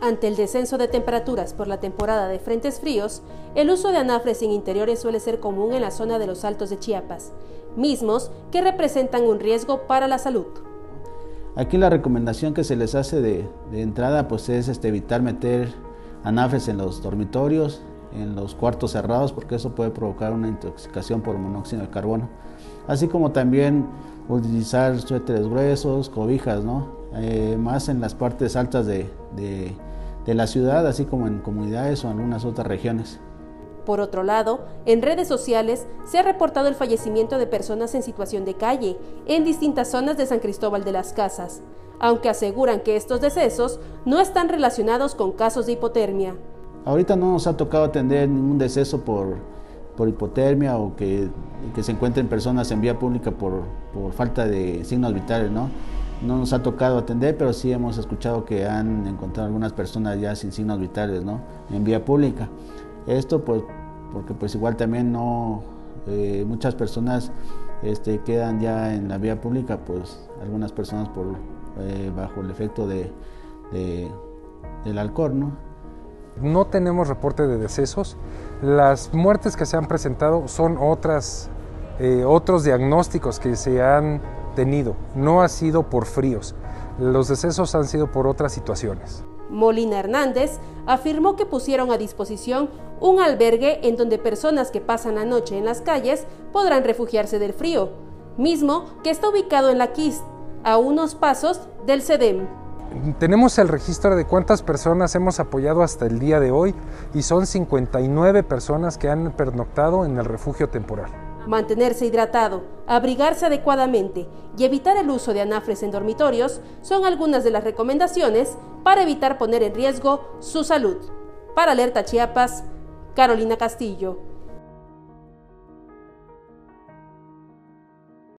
Ante el descenso de temperaturas por la temporada de frentes fríos, el uso de anafres en interiores suele ser común en la zona de los Altos de Chiapas, mismos que representan un riesgo para la salud. Aquí la recomendación que se les hace de, entrada pues es este, evitar meter anafres en los dormitorios, en los cuartos cerrados, porque eso puede provocar una intoxicación por monóxido de carbono. Así como también utilizar suéteres gruesos, cobijas, ¿no? Eh, más en las partes altas de de la ciudad, así como en comunidades o en algunas otras regiones. Por otro lado, en redes sociales se ha reportado el fallecimiento de personas en situación de calle en distintas zonas de San Cristóbal de las Casas, aunque aseguran que estos decesos no están relacionados con casos de hipotermia. Ahorita no nos ha tocado atender ningún deceso por, por hipotermia o que, que, se encuentren personas en vía pública por, por falta de signos vitales, ¿no? No nos ha tocado atender, pero sí hemos escuchado que han encontrado algunas personas ya sin signos vitales ¿no? en vía pública. Esto pues porque pues igual también no eh, muchas personas este, quedan ya en la vía pública, pues algunas personas por eh, bajo el efecto de, del alcohol, ¿no? No tenemos reporte de decesos. Las muertes que se han presentado son otras, eh, otros diagnósticos que se han no ha sido por fríos. Los decesos han sido por otras situaciones. Molina Hernández afirmó que pusieron a disposición un albergue en donde personas que pasan la noche en las calles podrán refugiarse del frío, mismo que está ubicado en la KIST, a unos pasos del CEDEM. Tenemos el registro de cuántas personas hemos apoyado hasta el día de hoy y son 59 personas que han pernoctado en el refugio temporal mantenerse hidratado, abrigarse adecuadamente y evitar el uso de anafres en dormitorios son algunas de las recomendaciones para evitar poner en riesgo su salud. Para Alerta Chiapas, Carolina Castillo.